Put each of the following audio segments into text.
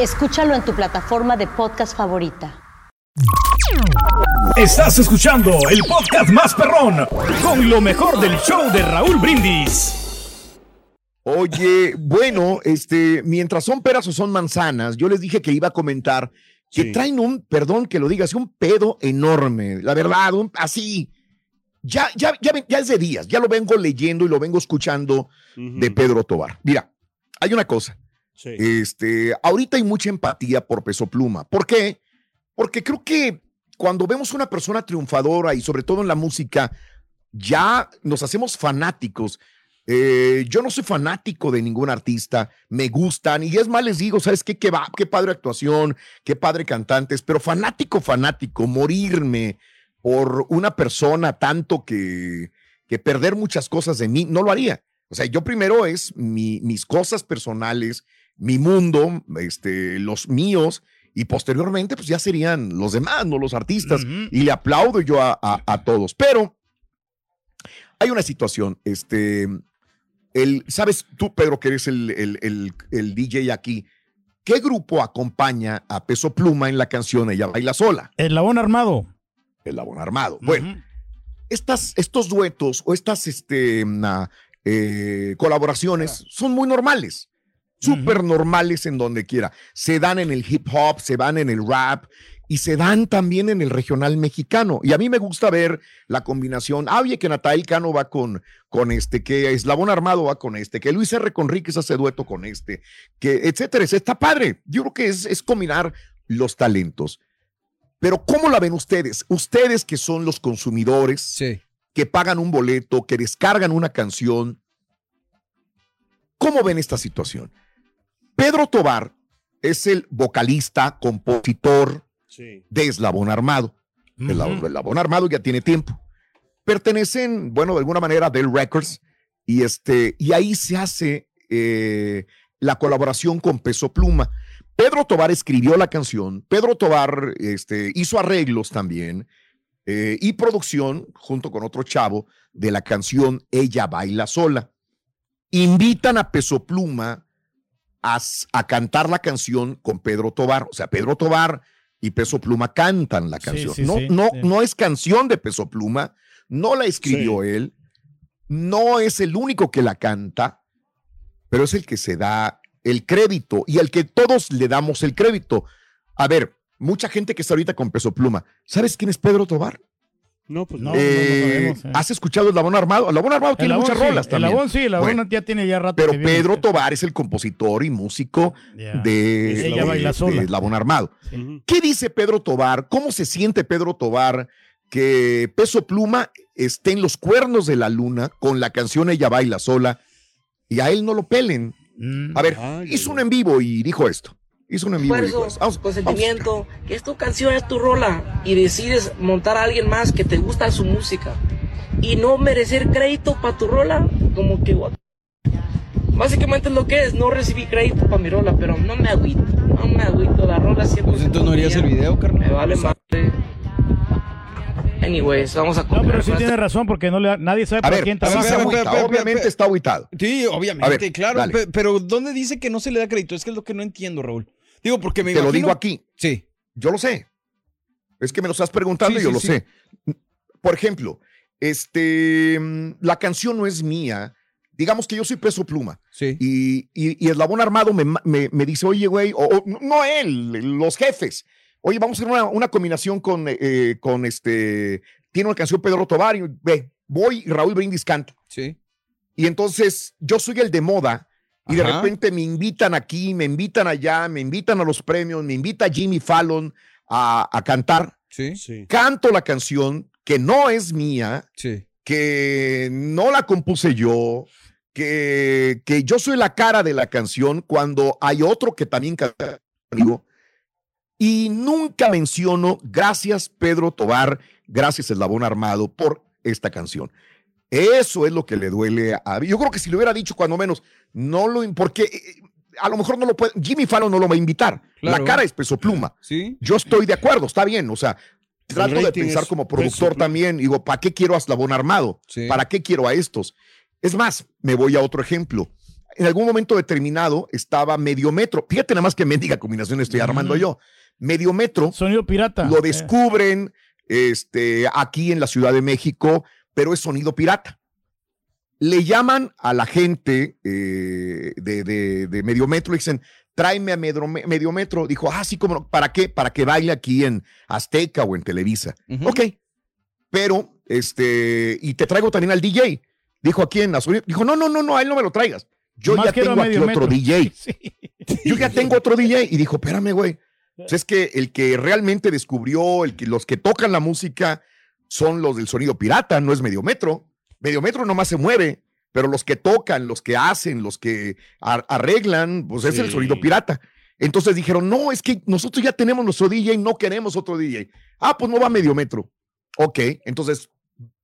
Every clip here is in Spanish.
Escúchalo en tu plataforma de podcast favorita. Estás escuchando el podcast más perrón con lo mejor del show de Raúl Brindis. Oye, bueno, este, mientras son peras o son manzanas, yo les dije que iba a comentar que traen un, perdón que lo digas, un pedo enorme, la verdad, así. Ya, ya, ya, ya es de días, ya lo vengo leyendo y lo vengo escuchando de Pedro Tobar. Mira, hay una cosa. Este, ahorita hay mucha empatía por Peso Pluma. ¿Por qué? Porque creo que cuando vemos una persona triunfadora y sobre todo en la música, ya nos hacemos fanáticos. Eh, yo no soy fanático de ningún artista, me gustan y es más les digo, ¿sabes qué? Qué, va, qué padre actuación, qué padre cantantes, pero fanático, fanático, morirme por una persona tanto que, que perder muchas cosas de mí, no lo haría. O sea, yo primero es mis cosas personales, mi mundo, este, los míos, y posteriormente, pues ya serían los demás, no los artistas, y le aplaudo yo a, todos. Pero hay una situación, este, el, sabes tú, Pedro, que eres el, el, DJ aquí, ¿qué grupo acompaña a Peso Pluma en la canción Ella Baila Sola? El Labón Armado. El Labón Armado. Bueno, estas, estos duetos o estas este, eh, colaboraciones son muy normales súper normales en donde quiera. Se dan en el hip hop, se dan en el rap y se dan también en el regional mexicano. Y a mí me gusta ver la combinación. Ah, oye, que Natael Cano va con, con este, que Eslabón Armado va con este, que Luis R. Conríquez hace dueto con este, que etcétera. Está padre. Yo creo que es, es combinar los talentos. Pero ¿cómo la ven ustedes? Ustedes que son los consumidores, que pagan un boleto, que descargan una canción. ¿Cómo ven esta situación? Pedro Tobar es el vocalista, compositor de Eslabón Armado. el, Eslabón Armado ya tiene tiempo. Pertenecen, bueno, de alguna manera a Dell Records y, este, y ahí se hace eh, la colaboración con Peso Pluma. Pedro Tobar escribió la canción, Pedro Tobar este, hizo arreglos también eh, y producción junto con otro chavo de la canción Ella Baila Sola. Invitan a Peso Pluma a, cantar la canción con Pedro Tobar. O sea, Pedro Tobar y Peso Pluma cantan la canción. no, no, no es canción de Peso Pluma, no la escribió él, no es el único que la canta, pero es el que se da el crédito y al que todos le damos el crédito. A ver, mucha gente que está ahorita con Peso Pluma, ¿sabes quién es Pedro Tobar? No, pues no. Eh, eh. ¿Has escuchado el Labón Armado? El Labón Armado tiene muchas rolas también. El Labón sí, el Labón ya tiene ya rato. Pero Pedro Tobar es el compositor y músico de, Ella baila sola. Labón Armado. ¿Qué dice Pedro Tobar? ¿Cómo se siente Pedro Tobar que Peso Pluma esté en los cuernos de la luna con la canción Ella baila sola y a él no lo pelen? Mm. A ver, hizo un en vivo y dijo esto hizo un amigo. Vamos, consentimiento, que es tu canción, es tu rola, y decides montar a alguien más que te gusta su música y no merecer crédito para tu rola, como que básicamente es lo que es, no recibí crédito para mi rola, pero no me agüito, No me agüito, la rola siempre. Pues entonces no harías el video, carnal. Me vale madre. Anyways, vamos a No, pero sí tiene razón porque no le, nadie sabe A para ver, quién trabaja. pero- agüita, pero- obviamente pero- está agüitado. Sí, obviamente, ver, claro. dale. Pero ¿dónde dice que no se le da crédito? Es que es lo que no entiendo, Raúl. Digo, porque me Te lo digo aquí. Sí. Yo lo sé. Es que me lo estás preguntando Sí, y yo sí, lo sí. sé. Por ejemplo, este, mm, la canción no es mía. Digamos que yo soy peso pluma. Sí. Y, y, y Eslabón Armado me, me, me dice, oye, güey, o, o no él, los jefes. Oye, vamos a hacer una, una combinación con, eh, con este. Tiene una canción Pedro Tobar y ve, voy y Raúl Brindis canta. Sí. Y entonces yo soy el de moda y de repente me invitan aquí, me invitan allá, me invitan a los premios, me invita Jimmy Fallon a, a cantar. Sí. Sí. Canto la canción que no es mía, Sí. que no la compuse yo, que, que yo soy la cara de la canción cuando hay otro que también canta conmigo. Y nunca menciono, gracias Pedro Tobar, gracias Eslabón Armado por esta canción. Eso es lo que le duele a... Yo creo que si le hubiera dicho cuando menos, no lo... Porque eh, a lo mejor no lo puede... Jimmy Fallon no lo va a invitar. Claro. La cara es peso pluma. Sí. Yo estoy de acuerdo, está bien, o sea, trato de pensar como productor también, digo, ¿para qué quiero a Eslabón Armado? Sí. ¿Para qué quiero a estos? Es más, me voy a otro ejemplo. En algún momento determinado estaba medio metro. Fíjate nada más que mendiga combinación estoy armando yo. Medio metro Sonido pirata. lo Eh, descubren este, aquí en la Ciudad de México, pero es sonido pirata. Le llaman a la gente eh, de, de, de medio metro y dicen, tráeme a medro- medio metro. Dijo, ah, sí, como, ¿para qué? Para que baile aquí en Azteca o en Televisa. Ujú. Ok, pero, este, y te traigo también al DJ. Dijo aquí en Azul, dijo, no, no, no, no, a él no me lo traigas. Yo ya tengo aquí otro metro. DJ. Sí. Yo ya tengo otro DJ. Y dijo, espérame, güey. Pues es que el que realmente descubrió, el que, los que tocan la música son los del sonido pirata, no es medio metro. Medio metro nomás se mueve, pero los que tocan, los que hacen, los que ar- arreglan, pues es el sonido pirata. Entonces dijeron, no, es que nosotros ya tenemos nuestro DJ, no queremos otro DJ. Ah, pues no va medio metro. Ok, entonces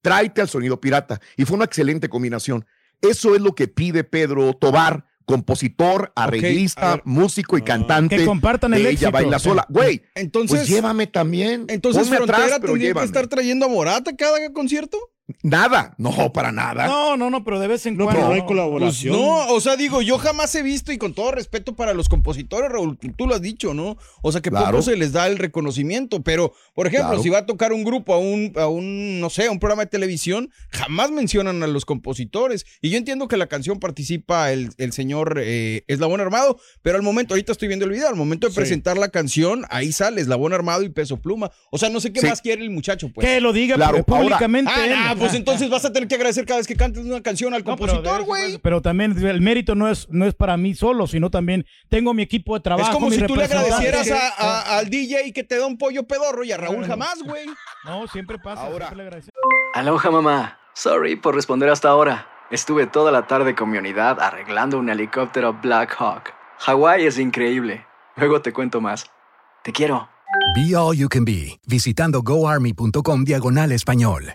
tráete al sonido pirata. Y fue una excelente combinación. Eso es lo que pide Pedro Tobar, compositor, arreglista, músico y cantante. Que compartan el de éxito. Ella baila sola. Güey, Entonces, pues llévame también. entonces Ponme Frontera atrás, pero tendría que estar trayendo a Morata cada concierto. Nada, no, para nada. No, no, no, pero de vez en No, cuando. pero no hay ¿no? Pues colaboración. no, o sea, digo, yo jamás he visto, y con todo respeto para los compositores, Raúl, tú lo has dicho, ¿no? O sea, que Claro. poco se les da el reconocimiento, pero, por ejemplo, Claro. si va a tocar un grupo a un, a un, no sé, a un programa de televisión, jamás mencionan a los compositores. Y yo entiendo que la canción participa el, el señor eh, Eslabón Armado, pero al momento, ahorita estoy viendo el video, al momento de Sí. presentar la canción, ahí sale Eslabón Armado y Peso Pluma. O sea, no sé qué Sí. más quiere el muchacho, pues. Que lo diga Claro, públicamente. Ah, pues entonces vas a tener que agradecer cada vez que cantes una canción al compositor, güey. Pero también el mérito no es, no es para mí solo, sino también tengo mi equipo de trabajo. Es como mi si tú le agradecieras a- a- al DJ que te da un pollo pedorro y a Raúl jamás, güey. No, siempre pasa. Ahora. siempre le agradecemos. Aloha mamá. Sorry por responder hasta ahora. Estuve toda la tarde con mi unidad arreglando un helicóptero Black Hawk. Hawái es increíble. Luego te cuento más. Te quiero. Be All You Can Be, visitando goarmy.com diagonal español.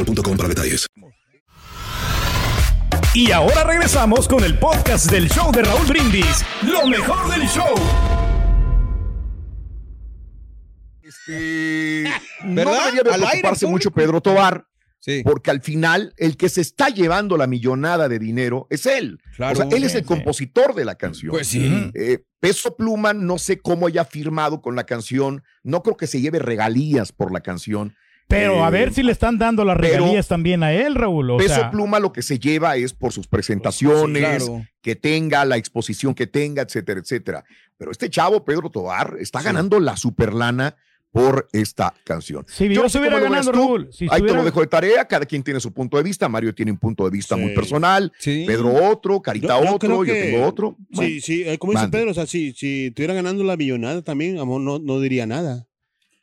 boostmobile.com para detalles. Y ahora regresamos con el podcast del show de Raúl Brindis. Lo mejor del show. Este, no ¿Verdad? debería de Al aire, preocuparse mucho Pedro Tobar, Sí. porque al final el que se está llevando la millonada de dinero es él. Claro. o sea, él es el compositor de la canción. Pues sí. Eh, Peso Pluma, no sé cómo haya firmado con la canción. No creo que se lleve regalías por la canción. Pero a Eh, ver si le están dando las pero- regalías también a él, Raúl. O Peso sea, Pluma lo que se lleva es por sus presentaciones, Claro. que tenga, la exposición que tenga, etcétera, etcétera. Pero este chavo, Pedro Tobar, está ganando la superlana por esta canción. Si yo sé estuviera ganando, tú. Raúl, si Ahí te lo dejo de tarea, cada quien tiene su punto de vista. Mario tiene un punto de vista muy personal, Sí. Pedro otro, Carita Yo- yo otro, yo tengo otro. Sí, sí, eh, como dice. Pedro, o sea, si, si estuviera ganando la millonada también, amor, no, no diría nada.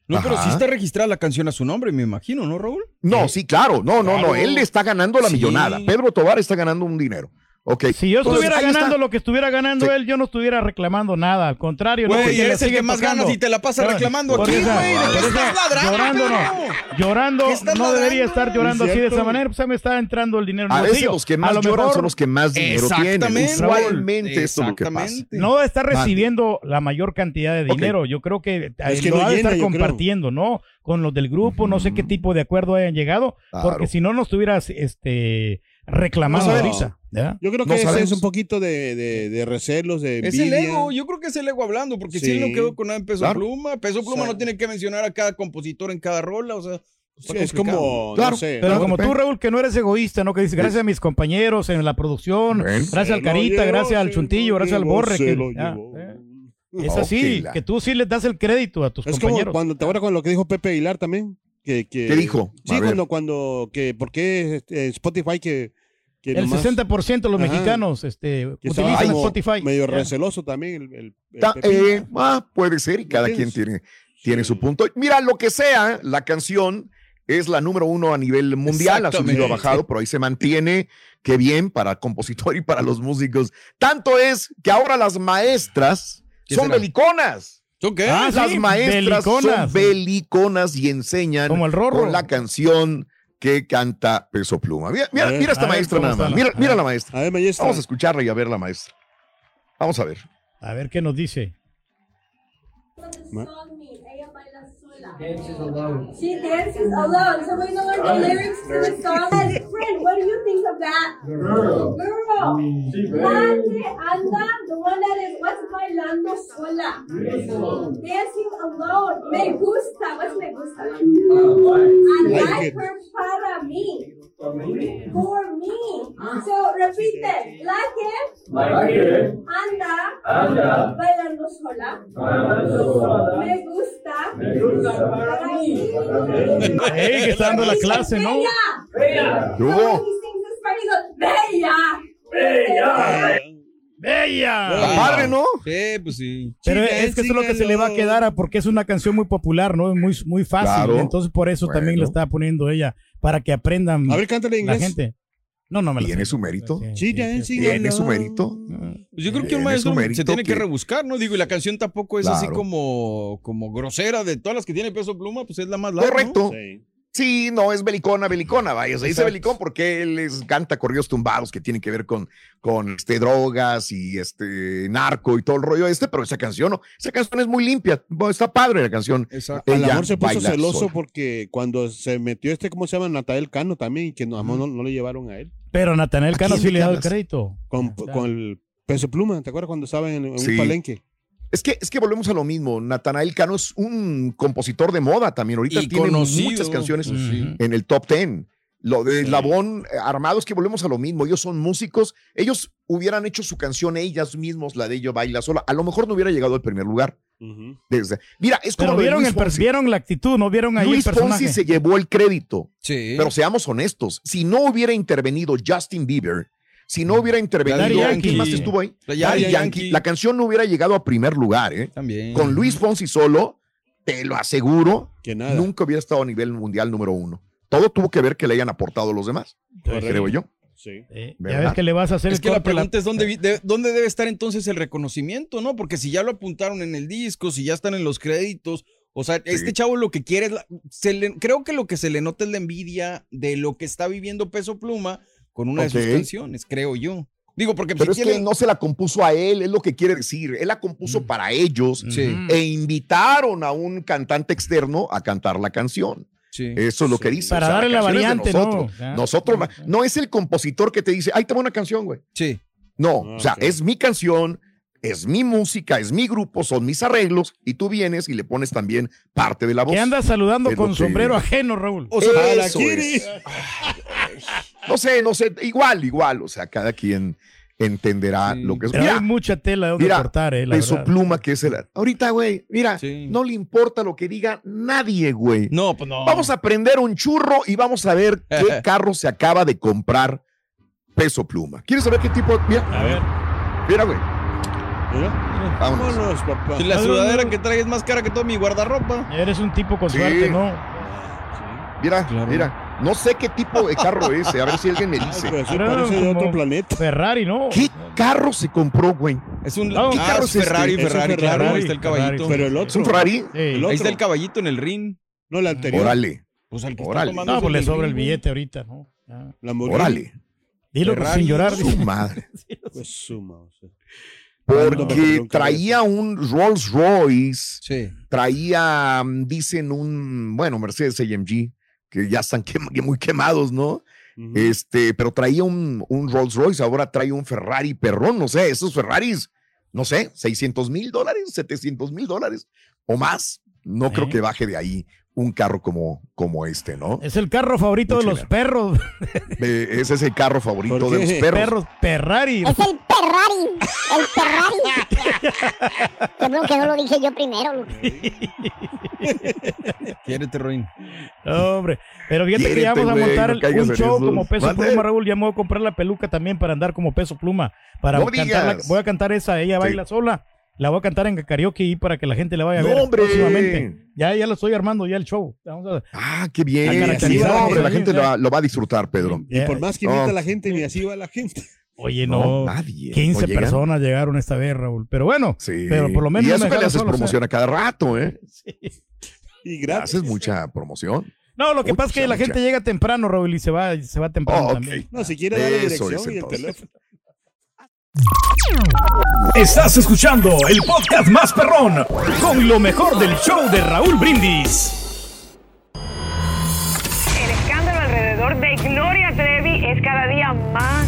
No, pero Ajá. sí está registrada la canción a su nombre, me imagino, ¿no, Raúl? No, sí, claro, no, no, no, él está ganando la Sí. millonada. Pedro Tobar está ganando un dinero. Ok. Si yo Entonces, estuviera está. ganando lo que estuviera ganando Sí. él, yo no estuviera reclamando nada. Al contrario, no, Güey, le eres el sigue que más ganas y te la pasas reclamando aquí, güey. ¿De por qué esa- estás ladrando, Llorando, no. Llorando, ¿Qué estás no debería estar llorando Es así de esa manera. Pues se me está entrando el dinero. en A el veces los que A más lo lloran mejor son los que más dinero tienen. Exactamente, Usualmente esto es lo que pasa. No está recibiendo la mayor cantidad de dinero. Yo creo que, Es eh, que lo no de llena, estar compartiendo, ¿no? Con los del grupo, no sé qué tipo de acuerdo hayan llegado, porque si no, no estuvieras este, reclamando No. ahorita. ¿ya? Yo creo que No ese es un poquito de, de, de recelos, de Es el ego, yo creo que es el ego hablando, porque si él no quedó con nada en peso Claro. pluma, peso pluma O sea- no tiene que mencionar a cada compositor en cada rola, o sea, Sí, es como, Claro, no sé. Pero Claro, como tú, Raúl, que no eres egoísta, ¿no? Que dices, gracias a mis compañeros en la producción, gracias Se al Carita, gracias al Chuntillo, lo gracias al Borre. que- ya, eh. Es así, que tú sí les das el crédito a tus Es como compañeros. cuando te acuerdas con lo que dijo Pepe Aguilar también. Que, que, ¿Qué dijo? Sí, cuando, cuando, que, ¿por qué este, Spotify que, que el nomás- 60% de los Ajá. mexicanos este, utilizan Spotify. medio Ya. receloso también el, el- el Ta- Pepín. eh, ah, puede ser y cada quien tiene, tiene su punto. Mira, lo que sea, la canción es la número uno a nivel mundial, ha subido, ha bajado, pero ahí se mantiene. Qué bien para el compositor y para los músicos. Tanto es que ahora las maestras ¿Qué son será? beliconas. ¿Tú qué? Ah, las sí, maestras beliconas. son beliconas y enseñan Como el Rorro. con la canción que canta Peso Pluma. Mira, mira, A ver, mira esta maestra nada más. la- Mira, a mira la maestra. A ver, maestra. Vamos a escucharla y a ver la maestra. Vamos a ver. A ver qué nos dice. Dances alone. She dances alone. So we know what the lyrics to the song. Friend, what do you think of that? Girl. Girl. She Dante, anda, the one that is what's bailando sola. Dancing alone. Oh. Me gusta. What's me gusta? I Like like it. her para mí. For me. For me. Ah. So repite. Like it. Like it. Anda. Anda. Sola. Me gusta. Me gusta para mí. Ey, que está dando la clase, ¿no? Bella. Bella. Bella. ¡Bella! Está padre, ¿no? Sí, pues sí. Pero es que eso es lo que se le va a quedar a, porque es una canción muy popular, ¿no? Muy, muy fácil. Claro. Entonces por eso también lo está poniendo ella, para que aprendan A ver, cántale en la gente. No, no me la ¿Tiene su mérito? Sí, ¿Tiene su mérito? Pues yo creo que un maestro su mérito se tiene que, que- rebuscar, ¿no? Digo, y la canción tampoco es así como, como grosera de todas las que tiene peso pluma, pues es la más larga. ¿no? Correcto. Sí. Sí, no es belicona, belicona, vaya. Se dice belicón porque él les canta corridos tumbados que tienen que ver con, con este, drogas y este narco y todo el rollo este, pero esa canción no. Esa canción es muy limpia. Bueno, está padre la canción. Exacto. Ella amor se puso celoso sola. porque cuando se metió este, ¿cómo se llama? Natael Cano también, y que no, amor, no, no le llevaron a él. Pero Natanel ¿A Cano sí le le da el crédito. Con, con el peso pluma, ¿te acuerdas cuando estaba en, en Sí. un palenque? Es que, es que volvemos a lo mismo. Natanael Cano es un compositor de moda también. Ahorita Y tiene conocido. muchas canciones sí. en el top ten. Lo de Labón eh, Armado es que volvemos a lo mismo. Ellos son músicos. Ellos hubieran hecho su canción ellas mismos, la de ellos baila sola. A lo mejor no hubiera llegado al primer lugar. Mira, es como vieron, Luis el, vieron la actitud, no vieron ahí Luis el personaje. Fonsi se llevó el crédito. Sí. Pero seamos honestos, si no hubiera intervenido Justin Bieber, si no hubiera intervenido, Daddy ¿quién Yankee. más estuvo ahí? Daddy Daddy Yankee. Yankee. La canción no hubiera llegado a primer lugar, ¿eh? También. Con Luis Fonsi solo, te lo aseguro, Que nada. nunca hubiera estado a nivel mundial número uno. Todo tuvo que ver que le hayan aportado los demás, Correcto. creo yo. Sí. Eh, ya ves que le vas a hacer Es el que la corte a la- pregunta es dónde, de- dónde debe estar entonces el reconocimiento, ¿no? Porque si ya lo apuntaron en el disco, si ya están en los créditos, o sea, este chavo lo que quiere es, la- se le- creo que lo que se le nota es la envidia de lo que está viviendo Peso Pluma con una de sus canciones, creo yo. Digo, porque Pero si es que no se la compuso a él, es lo que quiere decir. Él la compuso para ellos Sí. e invitaron a un cantante externo a cantar la canción. Sí. Eso es lo que dice. Para O sea, darle la variante, ¿no? nosotros. Ya. Nosotros, ma- no es el compositor que te dice, ay, toma una canción, güey. Sí. No, Ah, o sea, es mi canción, es mi música, es mi grupo, son mis arreglos, y tú vienes y le pones también parte de la voz. Que andas saludando Es con que- sombrero ajeno, Raúl. O sea, Eso es. No sé, no sé, igual, igual, o sea, cada quien, entenderá lo que es. Pero Mira, hay mucha tela de donde mira, cortar, eh, la Peso verdad. Pluma, que es el. Ahorita, güey, mira, no le importa lo que diga nadie, güey. No, pues no. Vamos a prender un churro y vamos a ver qué carro se acaba de comprar Peso Pluma. ¿Quieres saber qué tipo? Mira, A ver. mira, güey. Mira. Vámonos. Vámonos, papá. Si la sudadera que traes es más cara que todo mi guardarropa. Eres un tipo con Sí. suerte, ¿no? Mira, Claro. mira. No sé qué tipo de carro es, eh, a ver si alguien me dice. Pero sí Era parece de otro planeta. Ferrari, ¿no? ¿Qué carro se compró, güey? Es un No, ¿Qué ah, carro es es Ferrari, este? Ferrari, Es un claro, Ferrari, ahí está el Ferrari. caballito. Pero el ¿Es otro. un Ferrari? Sí. El Ahí otro. está el caballito en el ring. No, el anterior. Órale, Pues al que Órale. está tomando No, es pues el le sobra el billete ahorita, ¿no? Órale. Dilo pues, Ferrari, sin llorar. Su madre. Pues suma, o sea. Porque traía un Rolls Royce, Sí. traía, mm, dicen, un, bueno, Mercedes AMG, que ya están muy quemados, ¿no? Este, pero traía un, un Rolls Royce, ahora trae un Ferrari perrón, no sé, esos Ferraris, no sé, 600 mil dólares, 700 mil dólares o más. No creo ¿Eh? que baje de ahí un carro como, como este, ¿no? Es el carro favorito de los dinero. perros. Eh, ese es el carro favorito ¿Por de los perros. Perros Ferrari. Es el Ferrari. El Ferrari. Qué bueno que no lo dije yo primero. Quiérete, Roin. No, hombre. Pero fíjate que ya vamos a montar no un show como peso Mande. pluma, Raúl. Ya me voy a comprar la peluca también para andar como peso pluma. Para No cantar la- voy a cantar esa, ella Sí. baila sola. La voy a cantar en karaoke y para que la gente la vaya a No, ver hombre. próximamente. Ya, ya lo estoy armando ya el show. Vamos a Ah, qué bien. Sí, hombre, la gente lo, va- lo va a disfrutar, Pedro. Y por más que invita No. a la gente, ni así va la gente. Oye, No, no. nadie. 15 No llegan. personas llegaron esta vez, Raúl. Pero bueno, Sí. pero por lo menos Y eso me que le haces solo, o sea. promoción a cada rato, ¿eh? Y gratis. Haces mucha promoción. No, lo que Mucha, pasa es que la mucha. gente llega temprano, Raúl, y se va, se va temprano Oh, ok. también. No, si quiere dar la dirección y el teléfono. Estás escuchando el podcast más perrón con lo mejor del show de Raúl Brindis. El escándalo alrededor de Gloria Trevi es cada día más